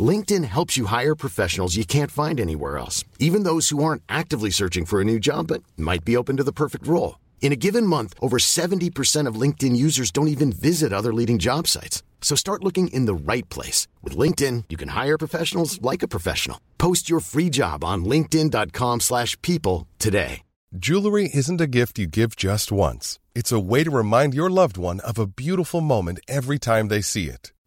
LinkedIn helps you hire professionals you can't find anywhere else, even those who aren't actively searching for a new job but might be open to the perfect role. In a given month, over 70% of LinkedIn users don't even visit other leading job sites. So start looking in the right place. With LinkedIn, you can hire professionals like a professional. Post your free job on linkedin.com slash people today. Jewelry isn't a gift you give just once. It's a way to remind your loved one of a beautiful moment every time they see it.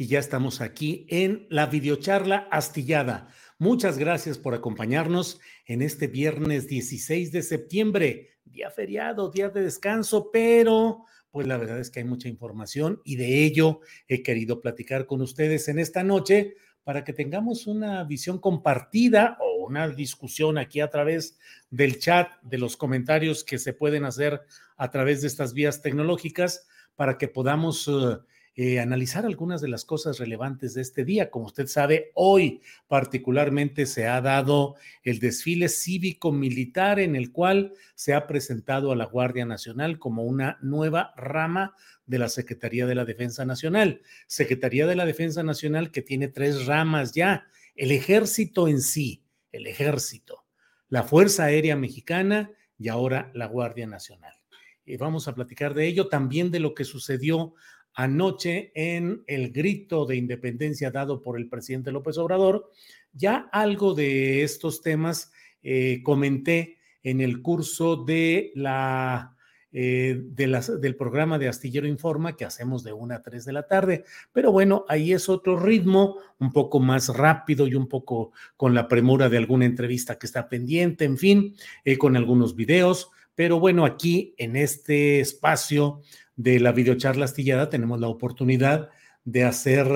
y ya estamos aquí en la videocharla astillada. Muchas gracias por acompañarnos en este viernes 16 de septiembre, día feriado, día de descanso, pero pues la verdad es que hay mucha información y de ello he querido platicar con ustedes en esta noche para que tengamos una visión compartida o una discusión aquí a través del chat, de los comentarios que se pueden hacer a través de estas vías tecnológicas, para que podamos uh, eh, analizar algunas de las cosas relevantes de este día. Como usted sabe, hoy particularmente se ha dado el desfile cívico-militar en el cual se ha presentado a la Guardia Nacional como una nueva rama de la Secretaría de la Defensa Nacional. Secretaría de la Defensa Nacional que tiene tres ramas ya. El ejército en sí, el ejército, la Fuerza Aérea Mexicana y ahora la Guardia Nacional. Y vamos a platicar de ello, también de lo que sucedió anoche en el grito de independencia dado por el presidente López Obrador. Ya algo de estos temas eh, comenté en el curso de la, eh, del programa de Astillero Informa que hacemos de una a tres de la tarde. Pero bueno, ahí es otro ritmo, un poco más rápido y un poco con la premura de alguna entrevista que está pendiente, en fin, eh, con algunos videos. Pero bueno, aquí en este espacio de la videocharla astillada tenemos la oportunidad de hacer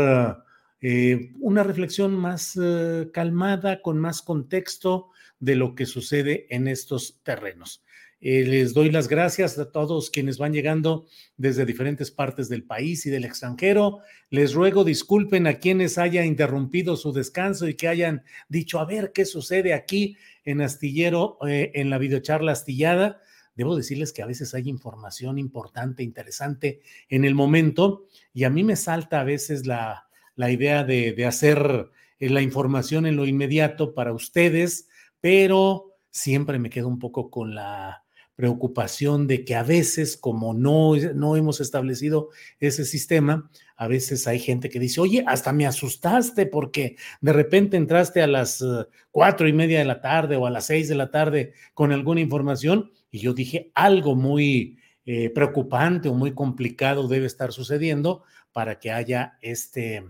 eh, una reflexión más eh, calmada, con más contexto de lo que sucede en estos terrenos. Eh, les doy las gracias a todos quienes van llegando desde diferentes partes del país y del extranjero. Les ruego disculpen a quienes haya interrumpido su descanso y que hayan dicho, a ver qué sucede aquí en Astillero, en la videocharla astillada debo decirles que a veces hay información importante, interesante en el momento y a mí me salta a veces la, idea de, hacer eh, la información en lo inmediato para ustedes, pero siempre me quedo un poco con la preocupación de que a veces, como no, no hemos establecido ese sistema, a veces hay gente que dice, oye, hasta me asustaste porque de repente entraste a las eh, cuatro y media de la tarde o a las seis de la tarde con alguna información y yo dije, algo muy eh, preocupante o muy complicado debe estar sucediendo para que haya este,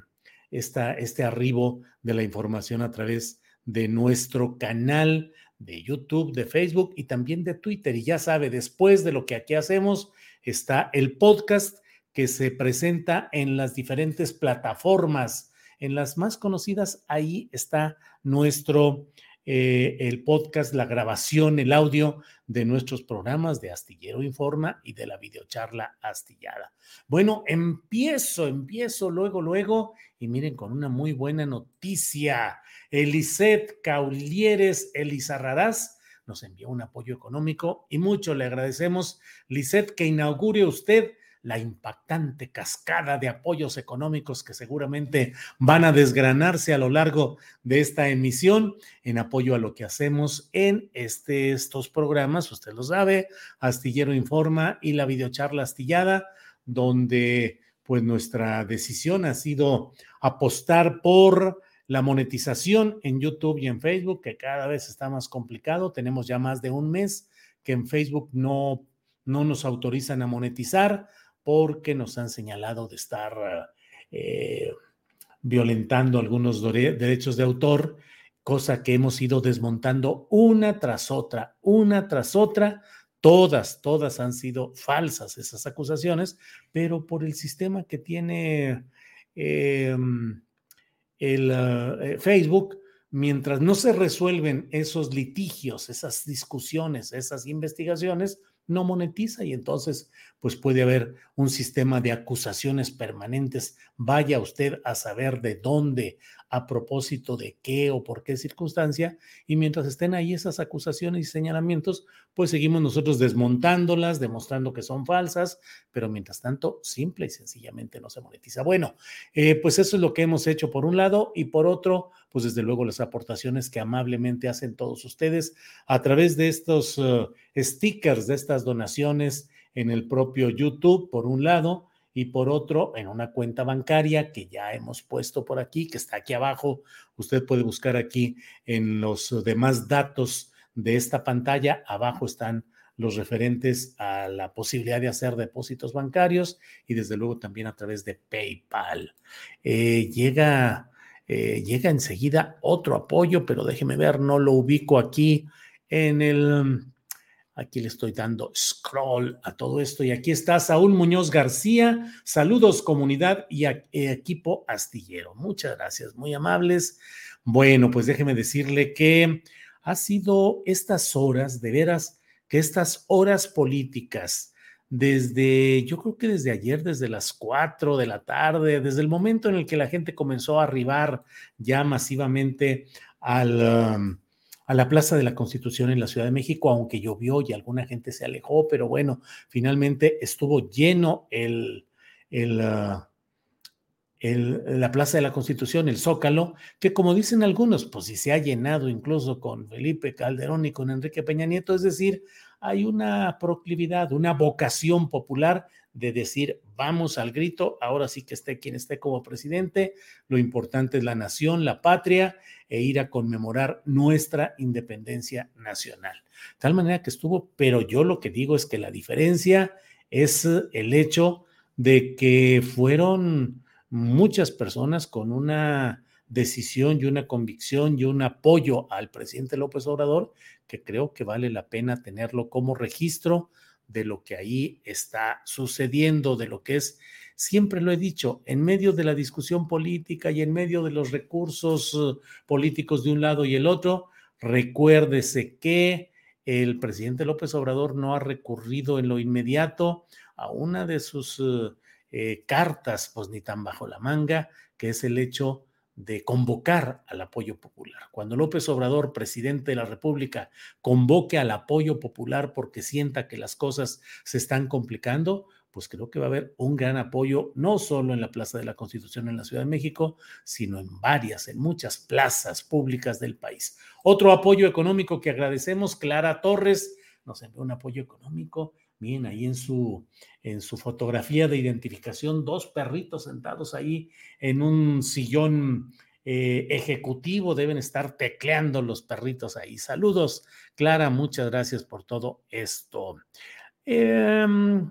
este arribo de la información a través de nuestro canal de YouTube, de Facebook y también de Twitter. Y ya sabe, después de lo que aquí hacemos, está el podcast que se presenta en las diferentes plataformas. En las más conocidas, ahí está nuestro eh, el podcast, la grabación, el audio de nuestros programas de Astillero Informa y de la videocharla astillada. Bueno, empiezo, empiezo luego, luego, y miren con una muy buena noticia. Eliseth Caulieres Elizarrarás nos envió un apoyo económico y mucho le agradecemos. Lisette, que inaugure usted la impactante cascada de apoyos económicos que seguramente van a desgranarse a lo largo de esta emisión en apoyo a lo que hacemos en este, estos programas, usted lo sabe, Astillero Informa y la videocharla astillada, donde pues nuestra decisión ha sido apostar por la monetización en YouTube y en Facebook, que cada vez está más complicado. Tenemos ya más de un mes que en Facebook no, no nos autorizan a monetizar porque nos han señalado de estar eh, violentando algunos derechos de autor, cosa que hemos ido desmontando una tras otra, una tras otra. Todas, todas han sido falsas esas acusaciones, pero por el sistema que tiene em, el eh, Facebook, mientras no se resuelven esos litigios, esas discusiones, esas investigaciones, no monetiza y entonces pues puede haber un sistema de acusaciones permanentes. Vaya usted a saber de dónde, a propósito de qué o por qué circunstancia, y mientras estén ahí esas acusaciones y señalamientos, pues seguimos nosotros desmontándolas, demostrando que son falsas, pero mientras tanto, simple y sencillamente no se monetiza. Bueno, eh, pues eso es lo que hemos hecho por un lado y por otro, pues desde luego las aportaciones que amablemente hacen todos ustedes a través de estos uh, stickers, de estas donaciones en el propio YouTube, por un lado, y por otro, en una cuenta bancaria que ya hemos puesto por aquí, que está aquí abajo. Usted puede buscar aquí en los demás datos de esta pantalla. Abajo están los referentes a la posibilidad de hacer depósitos bancarios y desde luego también a través de PayPal. Eh, llega, eh, llega enseguida otro apoyo, pero déjeme ver, no lo ubico aquí en el Aquí le estoy dando scroll a todo esto. Y aquí está Saúl Muñoz García. Saludos comunidad y eh, equipo astillero. Muchas gracias, muy amables. Bueno, pues déjeme decirle que ha sido estas horas, de veras, que estas horas políticas, desde, yo creo que desde ayer, desde las cuatro de la tarde, desde el momento en el que la gente comenzó a arribar ya masivamente al... Um, a la Plaza de la Constitución en la Ciudad de México, aunque llovió y alguna gente se alejó, pero bueno, finalmente estuvo lleno el, el, ah, la Plaza de la Constitución, el Zócalo, que como dicen algunos, pues si se ha llenado incluso con Felipe Calderón y con Enrique Peña Nieto, es decir, hay una proclividad, una vocación popular de decir, vamos al grito, ahora sí que esté quien esté como presidente, lo importante es la nación, la patria, e ir a conmemorar nuestra independencia nacional. tal manera que estuvo, pero yo lo que digo es que la diferencia es el hecho de que fueron muchas personas con una decisión y una convicción y un apoyo al presidente López Obrador que creo que vale la pena tenerlo como registro de lo que ahí está sucediendo, de lo que es, siempre lo he dicho, en medio de la discusión política y en medio de los recursos eh, políticos de un lado y el otro, recuérdese que el presidente López Obrador no ha recurrido en lo inmediato a una de sus eh, eh, cartas, pues ni tan bajo la manga, que es el hecho de convocar al apoyo popular. Cuando López Obrador, presidente de la República, convoque al apoyo popular porque sienta que las cosas se están complicando, pues creo que va a haber un gran apoyo, no solo en la Plaza de la Constitución en la Ciudad de México, sino en varias, en muchas plazas públicas del país. Otro apoyo económico que agradecemos, Clara Torres nos envió un apoyo económico Bien, ahí en su, en su fotografía de identificación, dos perritos sentados ahí en un sillón eh, ejecutivo, deben estar tecleando los perritos ahí. Saludos, Clara, muchas gracias por todo esto. Em,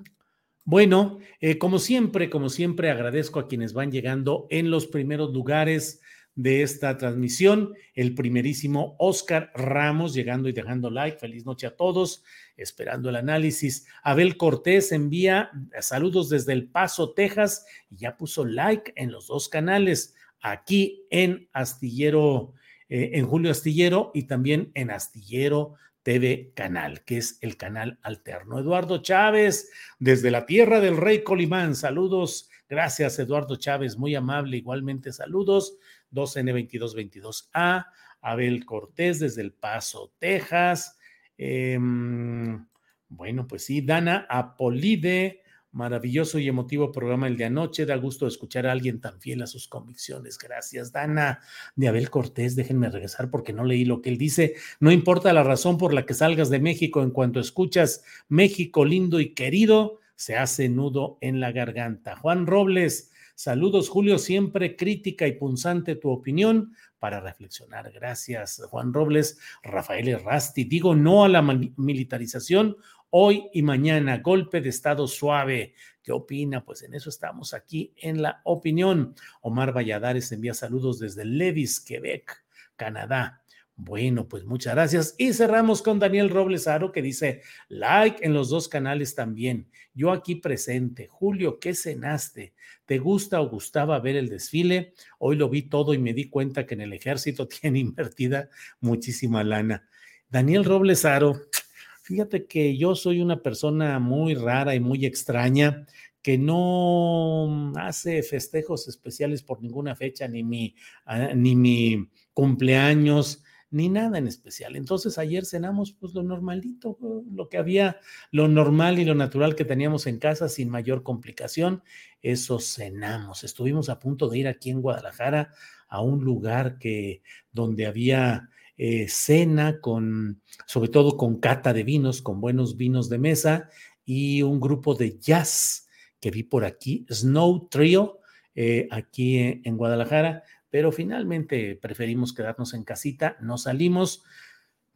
bueno, eh, como siempre, como siempre, agradezco a quienes van llegando en los primeros lugares de esta transmisión. El primerísimo Oscar Ramos llegando y dejando like. Feliz noche a todos, esperando el análisis. Abel Cortés envía saludos desde El Paso, Texas, y ya puso like en los dos canales, aquí en Astillero, eh, en Julio Astillero y también en Astillero TV Canal, que es el canal alterno. Eduardo Chávez, desde la tierra del rey Colimán, saludos. Gracias, Eduardo Chávez, muy amable. Igualmente, saludos. 2N2222A, Abel Cortés desde El Paso, Texas. Em, bueno, pues sí, Dana Apolide, maravilloso y emotivo programa el de anoche. Da gusto escuchar a alguien tan fiel a sus convicciones. Gracias, Dana. De Abel Cortés, déjenme regresar porque no leí lo que él dice. No importa la razón por la que salgas de México, en cuanto escuchas México lindo y querido, se hace nudo en la garganta. Juan Robles, Saludos, Julio, siempre crítica y punzante tu opinión para reflexionar. Gracias, Juan Robles, Rafael Errasti. Digo no a la militarización hoy y mañana. Golpe de Estado suave. ¿Qué opina? Pues en eso estamos aquí en la opinión. Omar Valladares envía saludos desde Levis, Quebec, Canadá. Bueno, pues muchas gracias. Y cerramos con Daniel Robles Aro que dice, like en los dos canales también. Yo aquí presente. Julio, ¿qué cenaste? ¿Te gusta o gustaba ver el desfile? Hoy lo vi todo y me di cuenta que en el ejército tiene invertida muchísima lana. Daniel Robles Aro, fíjate que yo soy una persona muy rara y muy extraña que no hace festejos especiales por ninguna fecha, ni mi, ah, ni mi cumpleaños, ni nada en especial. Entonces ayer cenamos pues lo normalito, lo que había, lo normal y lo natural que teníamos en casa sin mayor complicación, eso cenamos. Estuvimos a punto de ir aquí en Guadalajara a un lugar que donde había eh, cena con, sobre todo con cata de vinos, con buenos vinos de mesa y un grupo de jazz que vi por aquí, Snow Trio, eh, aquí en Guadalajara pero finalmente preferimos quedarnos en casita, no salimos.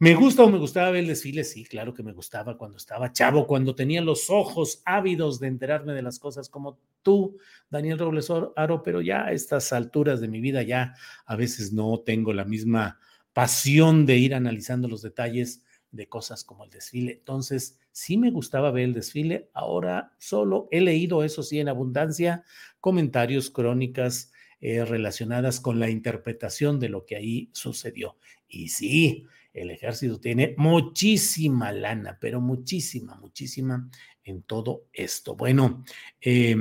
¿Me gusta o me gustaba ver el desfile? Sí, claro que me gustaba cuando estaba chavo, cuando tenía los ojos ávidos de enterarme de las cosas como tú, Daniel Robles Aro, pero ya a estas alturas de mi vida ya a veces no tengo la misma pasión de ir analizando los detalles de cosas como el desfile. Entonces, sí me gustaba ver el desfile, ahora solo he leído, eso sí, en abundancia, comentarios, crónicas, eh, relacionadas con la interpretación de lo que ahí sucedió. Y sí, el ejército tiene muchísima lana, pero muchísima, muchísima en todo esto. Bueno, eh,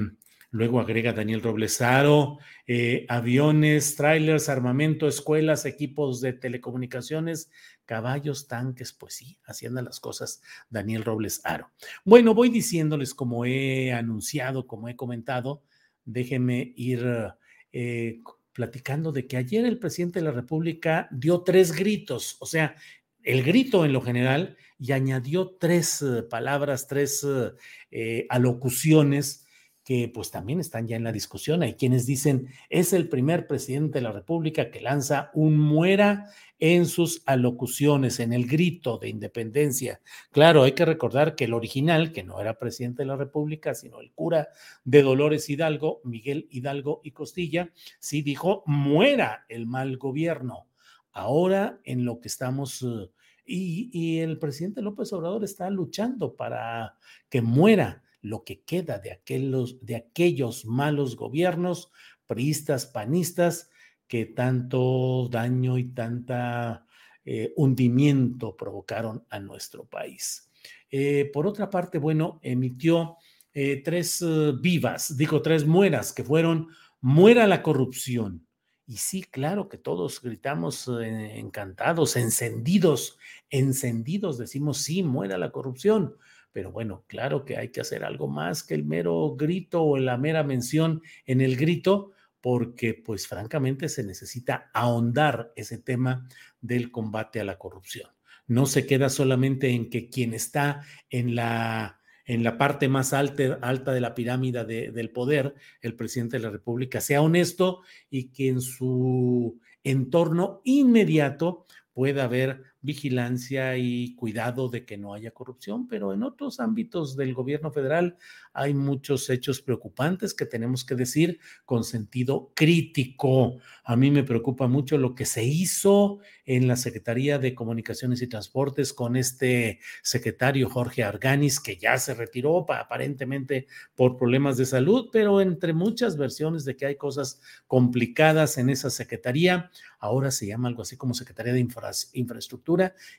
luego agrega Daniel Roblesaro, eh, aviones, trailers, armamento, escuelas, equipos de telecomunicaciones, caballos, tanques, pues sí, haciendo las cosas Daniel Robles Aro. Bueno, voy diciéndoles como he anunciado, como he comentado, déjenme ir eh, platicando de que ayer el presidente de la República dio tres gritos, o sea, el grito en lo general y añadió tres eh, palabras, tres eh, alocuciones que pues también están ya en la discusión. Hay quienes dicen, es el primer presidente de la República que lanza un muera en sus alocuciones, en el grito de independencia. Claro, hay que recordar que el original, que no era presidente de la República, sino el cura de Dolores Hidalgo, Miguel Hidalgo y Costilla, sí dijo, muera el mal gobierno. Ahora en lo que estamos... Eh, y, y el presidente López Obrador está luchando para que muera lo que queda de aquellos, de aquellos malos gobiernos, priistas, panistas, que tanto daño y tanta eh, hundimiento provocaron a nuestro país. Eh, por otra parte, bueno, emitió eh, tres vivas, digo tres mueras, que fueron muera la corrupción. Y sí, claro que todos gritamos encantados, encendidos, encendidos, decimos sí, muera la corrupción pero bueno, claro que hay que hacer algo más que el mero grito o la mera mención en el grito, porque pues francamente se necesita ahondar ese tema del combate a la corrupción. No se queda solamente en que quien está en la, en la parte más alta, alta de la pirámide del poder, el presidente de la República, sea honesto y que en su entorno inmediato pueda haber vigilancia y cuidado de que no haya corrupción, pero en otros ámbitos del gobierno federal hay muchos hechos preocupantes que tenemos que decir con sentido crítico. A mí me preocupa mucho lo que se hizo en la Secretaría de Comunicaciones y Transportes con este secretario Jorge Arganis, que ya se retiró aparentemente por problemas de salud, pero entre muchas versiones de que hay cosas complicadas en esa secretaría, ahora se llama algo así como Secretaría de Infraestructura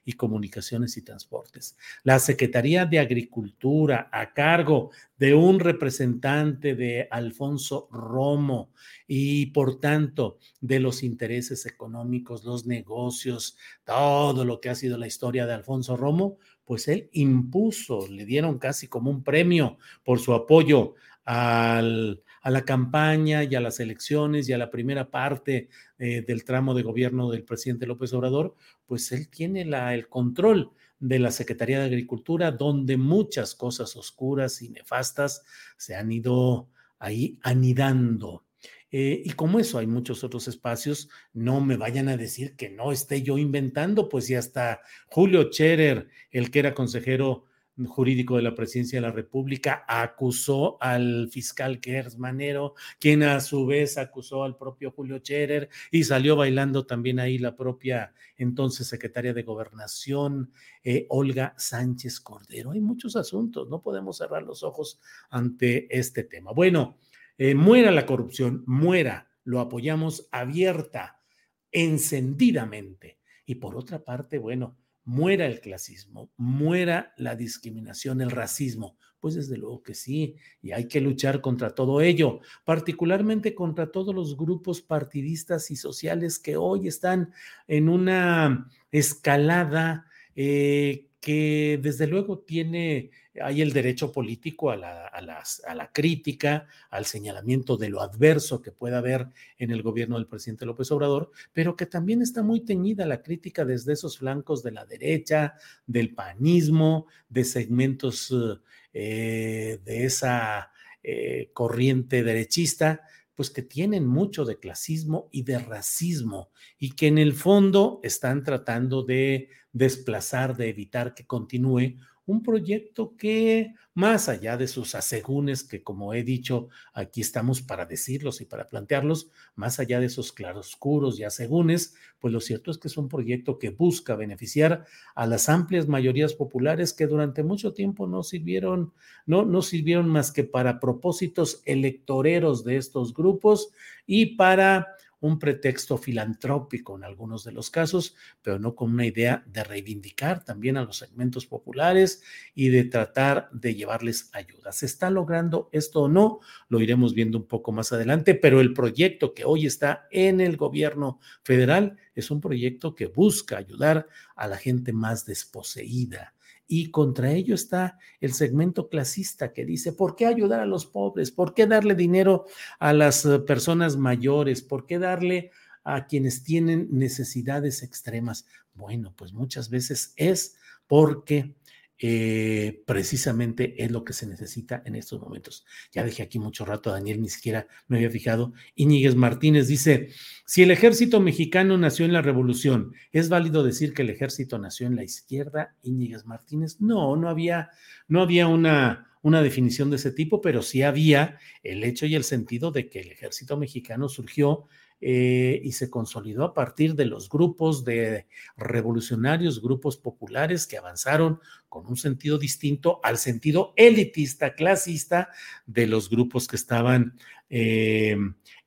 y Comunicaciones y Transportes. La Secretaría de Agricultura a cargo de un representante de Alfonso Romo y por tanto de los intereses económicos, los negocios, todo lo que ha sido la historia de Alfonso Romo, pues él impuso, le dieron casi como un premio por su apoyo a la campaña y a las elecciones y a la primera parte eh, del tramo de gobierno del presidente López Obrador, pues él tiene la, el control de la Secretaría de Agricultura, donde muchas cosas oscuras y nefastas se han ido ahí anidando. Eh, y como eso hay muchos otros espacios, no me vayan a decir que no esté yo inventando, pues ya está Julio Scherer, el que era consejero jurídico de la presidencia de la República, acusó al fiscal Gers Manero, quien a su vez acusó al propio Julio Scherer y salió bailando también ahí la propia entonces secretaria de Gobernación, eh, Olga Sánchez Cordero. Hay muchos asuntos, no podemos cerrar los ojos ante este tema. Bueno, eh, muera la corrupción, muera, lo apoyamos abierta, encendidamente. Y por otra parte, bueno, muera el clasismo, muera la discriminación, el racismo. Pues desde luego que sí, y hay que luchar contra todo ello, particularmente contra todos los grupos partidistas y sociales que hoy están en una escalada eh, que desde luego tiene, hay el derecho político a la, a, a la, crítica, al señalamiento de lo adverso que pueda haber en el gobierno del presidente López Obrador, pero que también está muy teñida la crítica desde esos flancos de la derecha, del panismo, de segmentos eh, de esa eh, corriente derechista pues que tienen mucho de clasismo y de racismo y que en el fondo están tratando de desplazar, de evitar que continúe un proyecto que, más allá de sus asegúnes, que como he dicho, aquí estamos para decirlos y para plantearlos, más allá de esos claroscuros y asegúnes, pues lo cierto es que es un proyecto que busca beneficiar a las amplias mayorías populares que durante mucho tiempo no sirvieron, no, no sirvieron más que para propósitos electoreros de estos grupos y para un pretexto filantrópico en algunos de los casos, pero no con una idea de reivindicar también a los segmentos populares y de tratar de llevarles ayuda. ¿Se está logrando esto o no? Lo iremos viendo un poco más adelante, pero el proyecto que hoy está en el gobierno federal es un proyecto que busca ayudar a la gente más desposeída y contra ello está el segmento clasista que dice, ¿por qué ayudar a los pobres? ¿Por qué darle dinero a las eh, personas mayores? ¿Por qué darle a quienes tienen necesidades extremas? Bueno, pues muchas veces es porque eh, precisamente es lo que se necesita en estos momentos. Ya dejé aquí mucho rato a Daniel, ni siquiera me había fijado. Íñiguez Martínez dice, si el ejército mexicano nació en la revolución, ¿es válido decir que el ejército nació en la izquierda? Íñiguez Martínez, no, no había, no había una, una definición de ese tipo, pero sí había el hecho y el sentido de que el ejército mexicano surgió eh, y se consolidó a partir de los grupos de revolucionarios, grupos populares que avanzaron con un sentido distinto al sentido elitista, clasista de los grupos que estaban eh,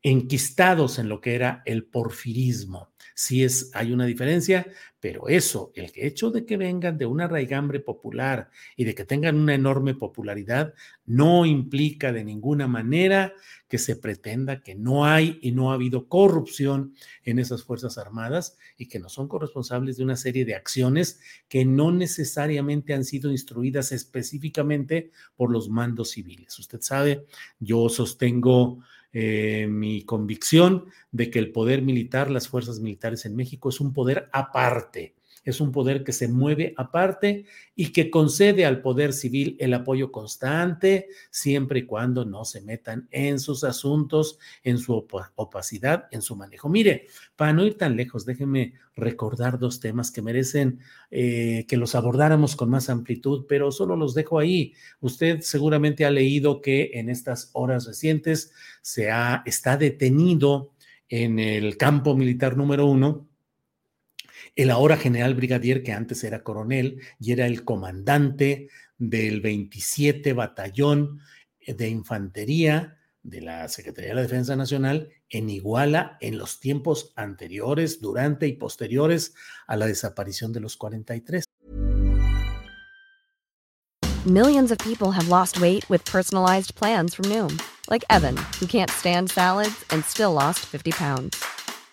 enquistados en lo que era el porfirismo. Sí es, hay una diferencia, pero eso, el hecho de que vengan de una raigambre popular y de que tengan una enorme popularidad, no implica de ninguna manera que se pretenda que no hay y no ha habido corrupción en esas Fuerzas Armadas y que no son corresponsables de una serie de acciones que no necesariamente han sido instruidas específicamente por los mandos civiles. Usted sabe, yo sostengo eh, mi convicción de que el poder militar, las fuerzas militares en México, es un poder aparte es un poder que se mueve aparte y que concede al poder civil el apoyo constante, siempre y cuando no se metan en sus asuntos, en su opacidad, en su manejo. Mire, para no ir tan lejos, déjeme recordar dos temas que merecen eh, que los abordáramos con más amplitud, pero solo los dejo ahí. Usted seguramente ha leído que en estas horas recientes se ha, está detenido en el campo militar número uno el ahora general brigadier, que antes era coronel y era el comandante del 27 Batallón de Infantería de la Secretaría de la Defensa Nacional en Iguala en los tiempos anteriores, durante y posteriores a la desaparición de los 43. Millions of people have lost weight with personalized plans from Noom, like Evan, who can't stand salads and still lost 50 pounds.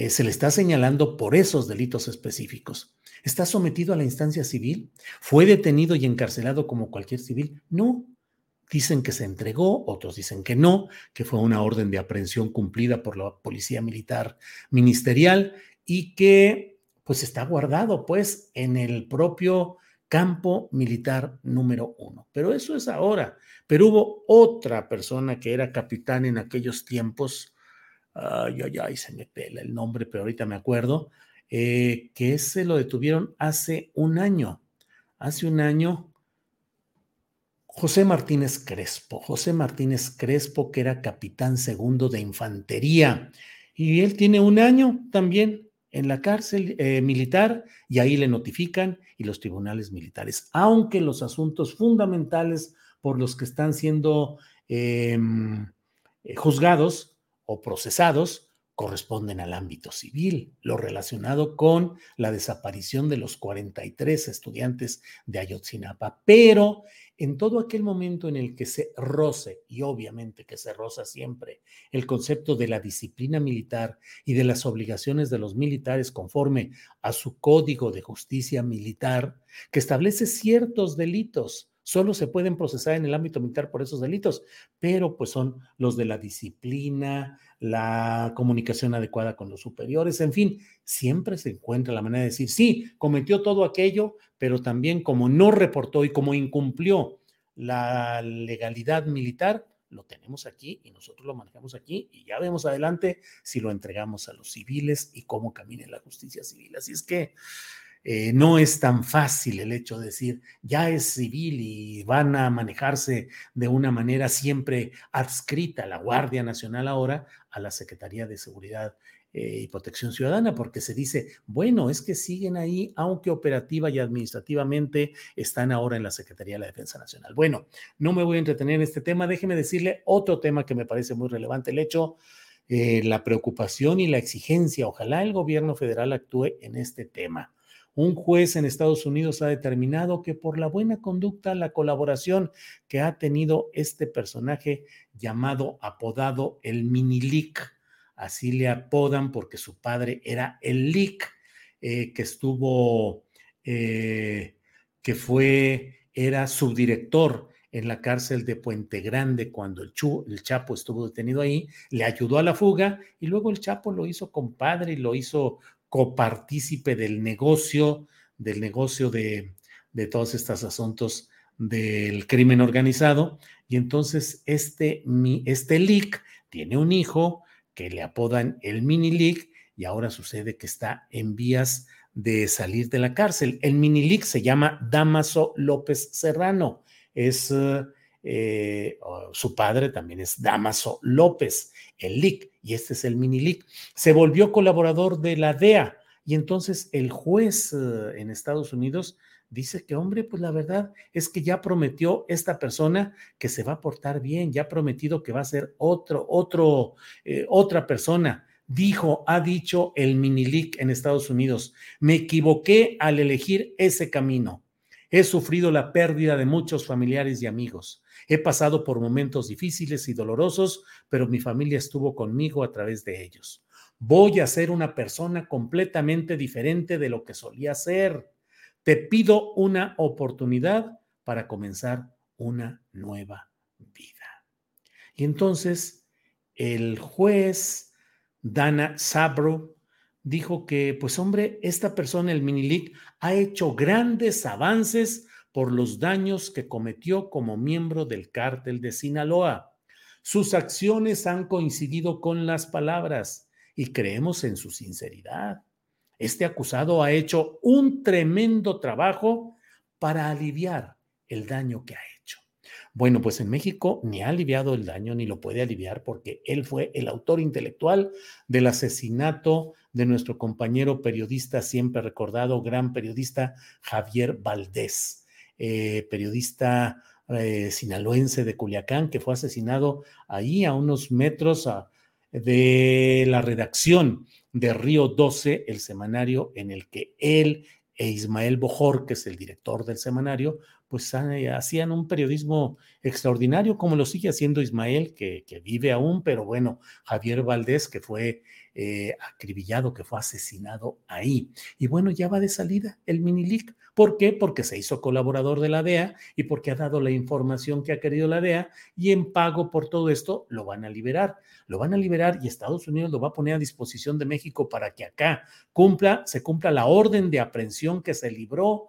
Eh, se le está señalando por esos delitos específicos. ¿Está sometido a la instancia civil? ¿Fue detenido y encarcelado como cualquier civil? No. Dicen que se entregó, otros dicen que no, que fue una orden de aprehensión cumplida por la Policía Militar Ministerial y que pues está guardado pues en el propio campo militar número uno. Pero eso es ahora. Pero hubo otra persona que era capitán en aquellos tiempos, ay, ay, ay, se me pela el nombre, pero ahorita me acuerdo, eh, que ese lo detuvieron hace un año. Hace un año, José Martínez Crespo, José Martínez Crespo, que era capitán segundo de infantería, y él tiene un año también en la cárcel eh, militar y ahí le notifican y los tribunales militares, aunque los asuntos fundamentales por los que están siendo em, eh, juzgados o procesados corresponden al ámbito civil, lo relacionado con la desaparición de los 43 estudiantes de Ayotzinapa. Pero en todo aquel momento en el que se roce, y obviamente que se roza siempre, el concepto de la disciplina militar y de las obligaciones de los militares conforme a su código de justicia militar, que establece ciertos delitos solo se pueden procesar en el ámbito militar por esos delitos, pero pues son los de la disciplina, la comunicación adecuada con los superiores, en fin, siempre se encuentra la manera de decir, sí, cometió todo aquello, pero también como no reportó y como incumplió la legalidad militar, lo tenemos aquí y nosotros lo manejamos aquí y ya vemos adelante si lo entregamos a los civiles y cómo camine la justicia civil. Así es que eh, no es tan fácil el hecho de decir, ya es civil y van a manejarse de una manera siempre adscrita a la Guardia Nacional ahora, a la Secretaría de Seguridad eh, y Protección Ciudadana, porque se dice, bueno, es que siguen ahí, aunque operativa y administrativamente están ahora en la Secretaría de la Defensa Nacional. Bueno, no me voy a entretener en este tema, déjeme decirle otro tema que me parece muy relevante, el hecho, eh, la preocupación y la exigencia, ojalá el gobierno federal actúe en este tema. Un juez en Estados Unidos ha determinado que por la buena conducta, la colaboración que ha tenido este personaje llamado, apodado el mini leak, así le apodan porque su padre era el leak, eh, que estuvo, eh, que fue, era subdirector en la cárcel de Puente Grande cuando el, el, Chapo estuvo detenido ahí, le ayudó a la fuga y luego el Chapo lo hizo compadre y lo hizo copartícipe del negocio, del negocio de, de todos estos asuntos del crimen organizado. Y entonces este, este leak tiene un hijo que le apodan el mini leak y ahora sucede que está en vías de salir de la cárcel. El mini leak se llama Damaso López Serrano. Es eh, su padre también es Damaso López, el LIC, y este es el mini LIC. Se volvió colaborador de la DEA y entonces el juez eh, en Estados Unidos dice que, hombre, pues la verdad es que ya prometió esta persona que se va a portar bien, ya ha prometido que va a ser otro, otro, eh, otra persona. Dijo, ha dicho el mini LIC en Estados Unidos, me equivoqué al elegir ese camino. He sufrido la pérdida de muchos familiares y amigos. He pasado por momentos difíciles y dolorosos, pero mi familia estuvo conmigo a través de ellos. Voy a ser una persona completamente diferente de lo que solía ser. Te pido una oportunidad para comenzar una nueva vida. Y entonces el juez Dana Sabro dijo que, pues hombre, esta persona, el Minilic, ha hecho grandes avances por los daños que cometió como miembro del cártel de Sinaloa. Sus acciones han coincidido con las palabras y creemos en su sinceridad. Este acusado ha hecho un tremendo trabajo para aliviar el daño que ha hecho. Bueno, pues en México ni ha aliviado el daño ni lo puede aliviar porque él fue el autor intelectual del asesinato de nuestro compañero periodista, siempre recordado, gran periodista Javier Valdés, eh, periodista eh, sinaloense de Culiacán, que fue asesinado ahí a unos metros de la redacción de Río 12, el semanario en el que él e Ismael Bojor, que es el director del semanario, pues eh, hacían un periodismo extraordinario, como lo sigue haciendo Ismael, que, vive aún, pero bueno, Javier Valdés, que fue eh, acribillado, que fue asesinado ahí. Y bueno, ya va de salida el Minilic. ¿Por qué? Porque se hizo colaborador de la DEA y porque ha dado la información que ha querido la DEA y en pago por todo esto lo van a liberar. Lo van a liberar y Estados Unidos lo va a poner a disposición de México para que acá cumpla, se cumpla la orden de aprehensión que se libró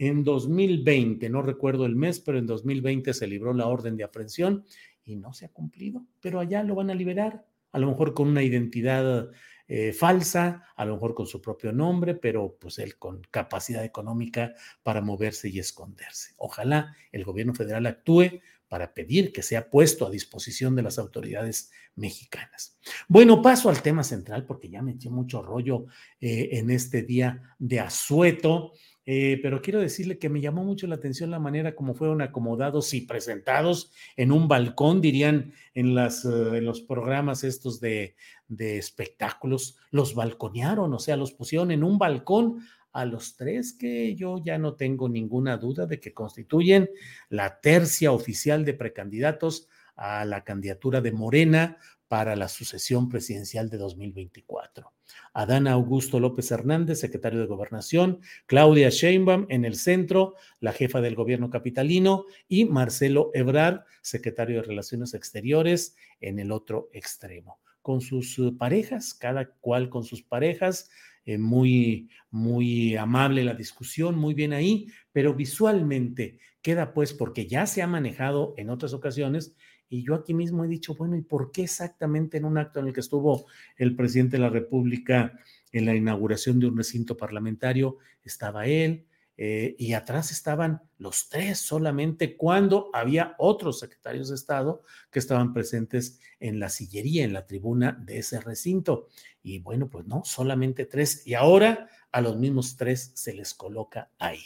en 2020, no recuerdo el mes, pero en 2020 se libró la orden de aprehensión y no se ha cumplido, pero allá lo van a liberar, a lo mejor con una identidad eh, falsa, a lo mejor con su propio nombre, pero pues él con capacidad económica para moverse y esconderse. Ojalá el gobierno federal actúe para pedir que sea puesto a disposición de las autoridades mexicanas. Bueno, paso al tema central porque ya me eché mucho rollo eh, en este día de asueto eh, pero quiero decirle que me llamó mucho la atención la manera como fueron acomodados y presentados en un balcón, dirían eh, en los programas estos de, de espectáculos, los balconearon, o sea, los pusieron en un balcón a los tres que yo ya no tengo ninguna duda de que constituyen la tercia oficial de precandidatos a la candidatura de Morena para la sucesión presidencial de 2024. Adán Augusto López Hernández, secretario de Gobernación, Claudia Sheinbaum en el centro, la jefa del gobierno capitalino, y Marcelo Ebrard, secretario de Relaciones Exteriores, en el otro extremo. Con sus eh, parejas, cada cual con sus parejas, eh, muy, muy amable la discusión, muy bien ahí, pero visualmente queda pues porque ya se ha manejado en otras ocasiones y yo aquí mismo he dicho, bueno, ¿y por qué exactamente en un acto en el que estuvo el presidente de la República en la inauguración de un recinto parlamentario, estaba él, eh, y atrás estaban los tres solamente cuando había otros secretarios de Estado que estaban presentes en la sillería, en la tribuna de ese recinto. Y bueno, pues no, solamente tres. Y ahora a los mismos tres se les coloca ahí.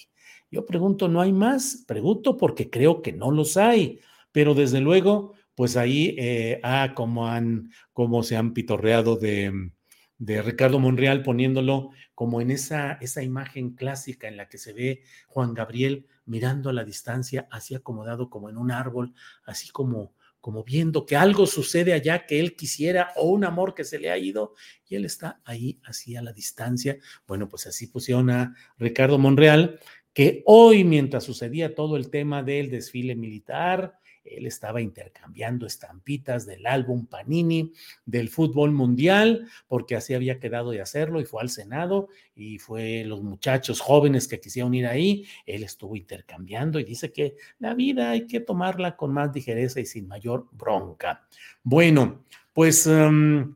Yo pregunto, ¿no hay más? Pregunto porque creo que no los hay pero desde luego, pues ahí, eh, ah, como, han, como se han pitorreado de, de Ricardo Monreal poniéndolo como en esa, esa imagen clásica en la que se ve Juan Gabriel mirando a la distancia, así acomodado como en un árbol, así como, como viendo que algo sucede allá que él quisiera o un amor que se le ha ido y él está ahí así a la distancia. Bueno, pues así pusieron a Ricardo Monreal, que hoy mientras sucedía todo el tema del desfile militar, él estaba intercambiando estampitas del álbum Panini del fútbol mundial, porque así había quedado de hacerlo y fue al Senado y fue los muchachos jóvenes que quisieron ir ahí, él estuvo intercambiando y dice que la vida hay que tomarla con más ligereza y sin mayor bronca. Bueno, pues... Um,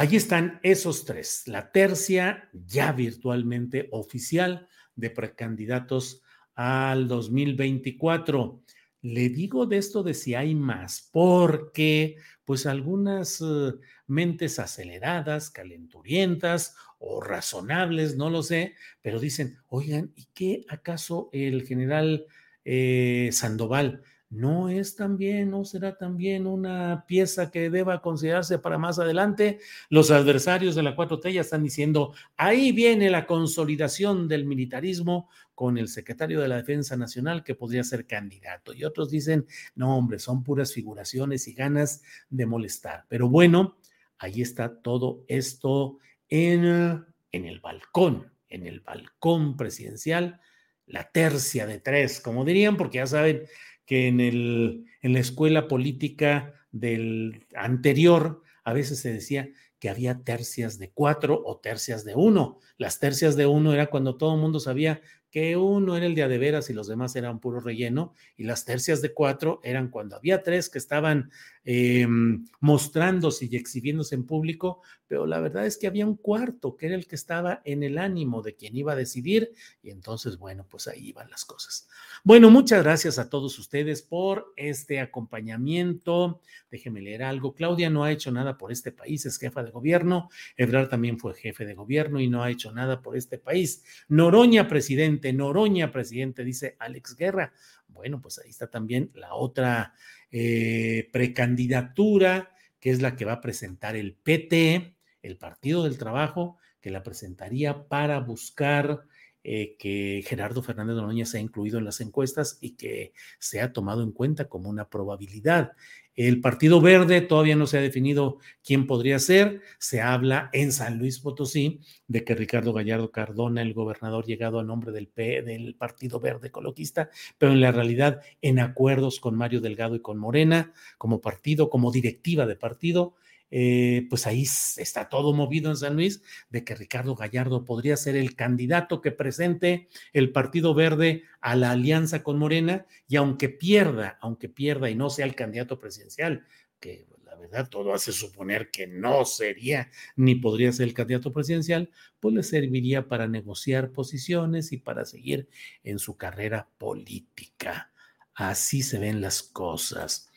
Ahí están esos tres, la tercia ya virtualmente oficial de precandidatos al 2024. Le digo de esto de si hay más, porque pues algunas eh, mentes aceleradas, calenturientas o razonables, no lo sé, pero dicen, oigan, ¿y qué acaso el general eh, Sandoval no es también, no será también una pieza que deba considerarse para más adelante. Los adversarios de la 4T ya están diciendo, ahí viene la consolidación del militarismo con el secretario de la Defensa Nacional que podría ser candidato. Y otros dicen, no, hombre, son puras figuraciones y ganas de molestar. Pero bueno, ahí está todo esto en, en el balcón, en el balcón presidencial, la tercia de tres, como dirían, porque ya saben que en, el, en la escuela política del anterior a veces se decía que había tercias de cuatro o tercias de uno. Las tercias de uno era cuando todo el mundo sabía que uno era el de adeveras y los demás eran puro relleno, y las tercias de cuatro eran cuando había tres que estaban eh, mostrándose y exhibiéndose en público, pero la verdad es que había un cuarto que era el que estaba en el ánimo de quien iba a decidir, y entonces, bueno, pues ahí iban las cosas. Bueno, muchas gracias a todos ustedes por este acompañamiento. Déjenme leer algo. Claudia no ha hecho nada por este país, es jefa de gobierno. Ebrard también fue jefe de gobierno y no ha hecho nada por este país. Noroña, presidente, Noroña, presidente, dice Alex Guerra. Bueno, pues ahí está también la otra eh, precandidatura, que es la que va a presentar el PT, el Partido del Trabajo, que la presentaría para buscar eh, que Gerardo Fernández de Noroña sea incluido en las encuestas y que sea tomado en cuenta como una probabilidad. El Partido Verde todavía no se ha definido quién podría ser. Se habla en San Luis Potosí de que Ricardo Gallardo Cardona, el gobernador, llegado a nombre del, P, del Partido Verde Ecologista, pero en la realidad en acuerdos con Mario Delgado y con Morena, como partido, como directiva de partido, eh, pues ahí está todo movido en San Luis de que Ricardo Gallardo podría ser el candidato que presente el Partido Verde a la alianza con Morena y aunque pierda, aunque pierda y no sea el candidato presidencial, que la verdad todo hace suponer que no sería ni podría ser el candidato presidencial, pues le serviría para negociar posiciones y para seguir en su carrera política. Así se ven las cosas.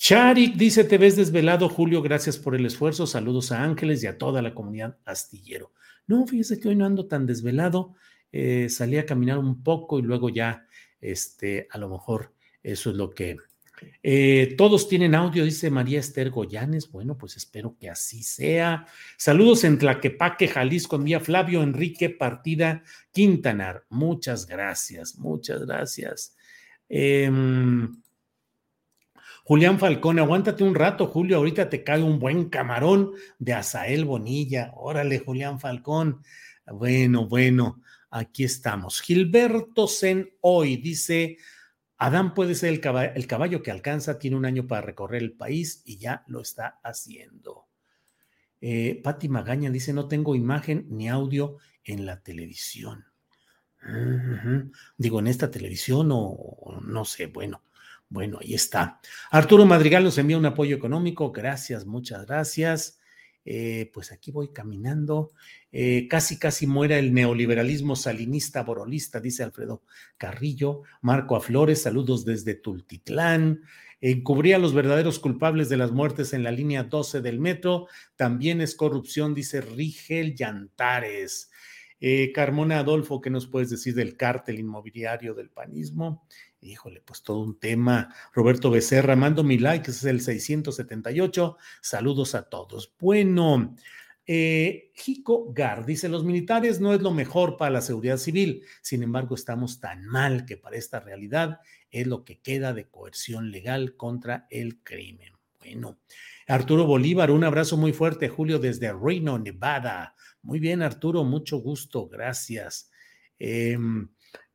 Charik dice, te ves desvelado, Julio, gracias por el esfuerzo. Saludos a Ángeles y a toda la comunidad astillero. No, fíjese que hoy no ando tan desvelado. Eh, salí a caminar un poco y luego ya, este, a lo mejor eso es lo que... Eh, todos tienen audio, dice María Esther Goyanes. Bueno, pues espero que así sea. Saludos en Tlaquepaque, Jalisco, envía Flavio Enrique Partida Quintanar. Muchas gracias, muchas gracias. Eh, Julián Falcón, aguántate un rato, Julio, ahorita te cae un buen camarón de Azael Bonilla. Órale, Julián Falcón. Bueno, bueno, aquí estamos. Gilberto Sen hoy dice, Adán puede ser el caballo, que alcanza, tiene un año para recorrer el país y ya lo está haciendo. Eh, Magaña dice, no tengo imagen ni audio en la televisión. Digo, en esta televisión o no sé, bueno. Bueno, ahí está. Arturo Madrigal nos envía un apoyo económico. Gracias, muchas gracias. Eh, pues aquí voy caminando. Eh, casi, casi muera el neoliberalismo salinista borolista, dice Alfredo Carrillo. Marco Aflores, saludos desde Tultitlán. Encubría a los verdaderos culpables de las muertes en la línea 12 del metro. También es corrupción, dice Rigel Yantares. Eh, Carmona Adolfo, ¿qué nos puedes decir del cártel inmobiliario del panismo? Híjole, pues todo un tema. Roberto Becerra, mando mi like, es el 678. Saludos a todos. Bueno, eh, Gar dice, los militares no es lo mejor para la seguridad civil, sin embargo estamos tan mal que para esta realidad es lo que queda de coerción legal contra el crimen. Bueno, Arturo Bolívar, un abrazo muy fuerte, Julio, desde Reno, Nevada. Muy bien, Arturo, mucho gusto, gracias. Eh,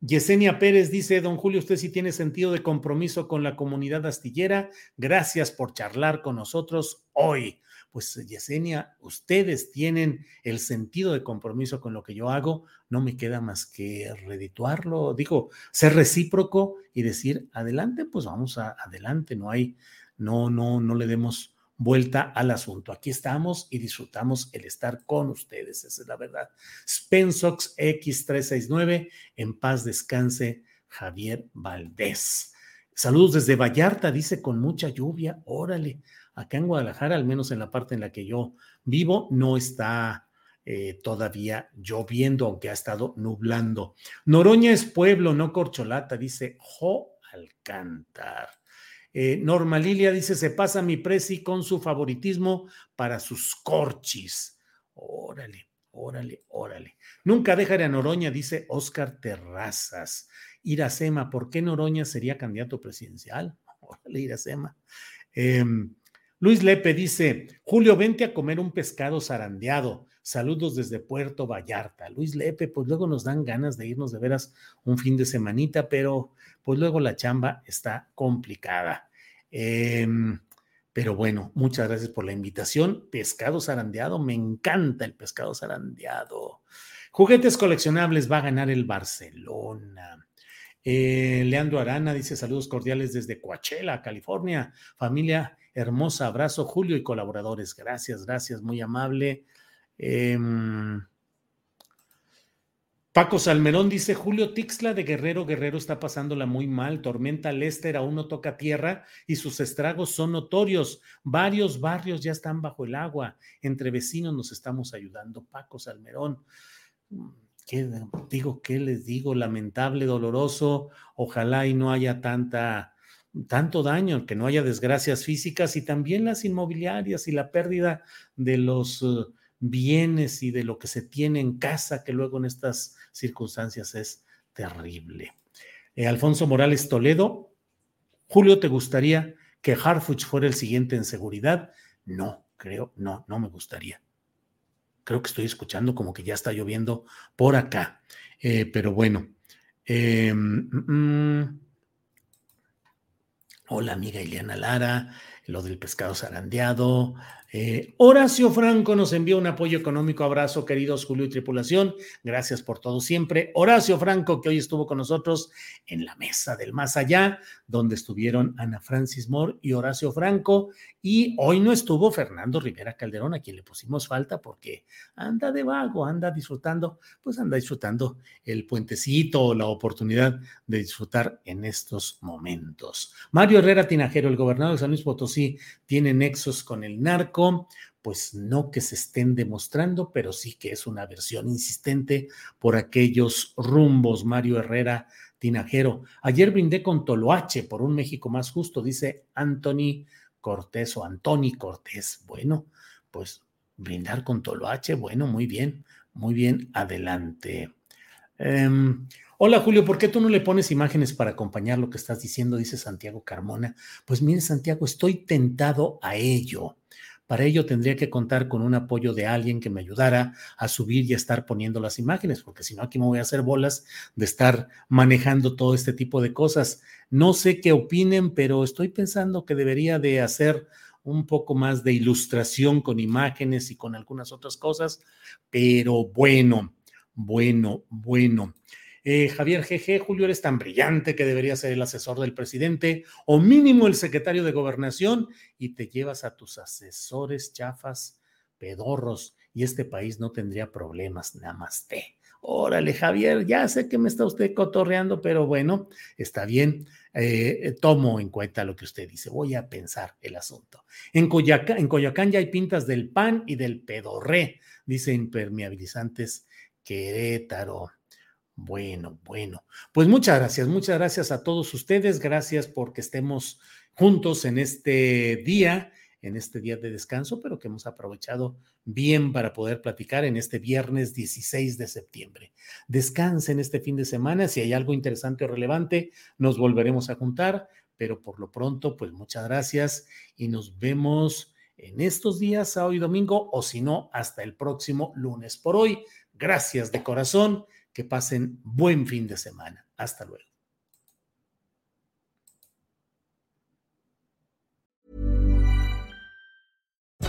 Yesenia Pérez dice, don Julio, usted sí tiene sentido de compromiso con la comunidad astillera. Gracias por charlar con nosotros hoy. Pues Yesenia, ustedes tienen el sentido de compromiso con lo que yo hago. No me queda más que redituarlo, digo, ser recíproco y decir, adelante, pues vamos a, adelante. No hay, no, no, no le demos vuelta al asunto. Aquí estamos y disfrutamos el estar con ustedes, esa es la verdad. Spensox X369, en paz descanse Javier Valdés. Saludos desde Vallarta, dice con mucha lluvia, órale. Acá en Guadalajara, al menos en la parte en la que yo vivo, no está eh, todavía lloviendo, aunque ha estado nublando. Noroña es pueblo, no corcholata, dice Jo Alcántar. Eh, Norma Lilia dice, se pasa mi presi con su favoritismo para sus corchis. Órale, órale, órale. Nunca dejaré a Noroña, dice Oscar Terrazas. Iracema, ¿por qué Noroña sería candidato presidencial? Órale, Iracema. Em, Luis Lepe dice, Julio, vente a comer un pescado zarandeado. Saludos desde Puerto Vallarta. Luis Lepe, pues luego nos dan ganas de irnos de veras un fin de semanita, pero pues luego la chamba está complicada. Em, pero bueno, muchas gracias por la invitación. Pescado zarandeado, me encanta el pescado zarandeado. Juguetes coleccionables va a ganar el Barcelona. Eh, Leandro Arana dice saludos cordiales desde Coachella, California. Familia hermosa, abrazo Julio y colaboradores. Gracias, gracias, muy amable. Em, Paco Salmerón dice, Julio Tixla de Guerrero Guerrero está pasándola muy mal, tormenta Lester aún no toca tierra y sus estragos son notorios. Varios barrios ya están bajo el agua, entre vecinos nos estamos ayudando. Paco Salmerón, ¿qué digo? ¿Qué les digo? Lamentable, doloroso, ojalá y no haya tanta tanto daño, que no haya desgracias físicas y también las inmobiliarias y la pérdida de los uh, bienes y de lo que se tiene en casa, que luego en estas circunstancias es terrible. Eh, Alfonso Morales Toledo, Julio, ¿te gustaría que Harfuch fuera el siguiente en seguridad? No, creo, no, no me gustaría. Creo que estoy escuchando como que ya está lloviendo por acá. Eh, pero bueno. Eh, mm, mm. hola, amiga Ileana Lara, lo del pescado zarandeado, eh, Horacio Franco nos envió un apoyo económico. Abrazo, queridos Julio y tripulación. Gracias por todo siempre. Horacio Franco, que hoy estuvo con nosotros en la mesa del más allá, donde estuvieron Ana Francis Moore y Horacio Franco. Y hoy no estuvo Fernando Rivera Calderón, a quien le pusimos falta porque anda de vago, anda disfrutando, pues anda disfrutando el puentecito la oportunidad de disfrutar en estos momentos. Mario Herrera Tinajero, el gobernador de San Luis Potosí, tiene nexos con el narco pues no que se estén demostrando, pero sí que es una versión insistente por aquellos rumbos. Mario Herrera Tinajero. Ayer brindé con Toloache por un México más justo, dice Anthony Cortés o Antoni Cortés. Bueno, pues brindar con Toloache, bueno, muy bien, muy bien, adelante. Em, hola Julio, ¿por qué tú no le pones imágenes para acompañar lo que estás diciendo? Dice Santiago Carmona. Pues mire, Santiago, estoy tentado a ello. Para ello tendría que contar con un apoyo de alguien que me ayudara a subir y a estar poniendo las imágenes, porque si no aquí me voy a hacer bolas de estar manejando todo este tipo de cosas. No sé qué opinen, pero estoy pensando que debería de hacer un poco más de ilustración con imágenes y con algunas otras cosas, pero bueno, bueno, bueno. Eh, Javier GG, Julio, eres tan brillante que debería ser el asesor del presidente o mínimo el secretario de gobernación y te llevas a tus asesores chafas, pedorros y este país no tendría problemas, nada más te. Órale, Javier, ya sé que me está usted cotorreando, pero bueno, está bien. Eh, tomo en cuenta lo que usted dice. Voy a pensar el asunto. En Coyacán, en Coyoacán ya hay pintas del pan y del pedorré, dice impermeabilizantes Querétaro. Bueno, bueno. Pues muchas gracias, muchas gracias a todos ustedes. Gracias porque estemos juntos en este día, en este día de descanso, pero que hemos aprovechado bien para poder platicar en este viernes 16 de septiembre. Descansen este fin de semana. Si hay algo interesante o relevante, nos volveremos a juntar, pero por lo pronto, pues muchas gracias y nos vemos en estos días, a hoy domingo, o si no, hasta el próximo lunes. Por hoy, gracias de corazón que pasen buen fin de semana. Hasta luego.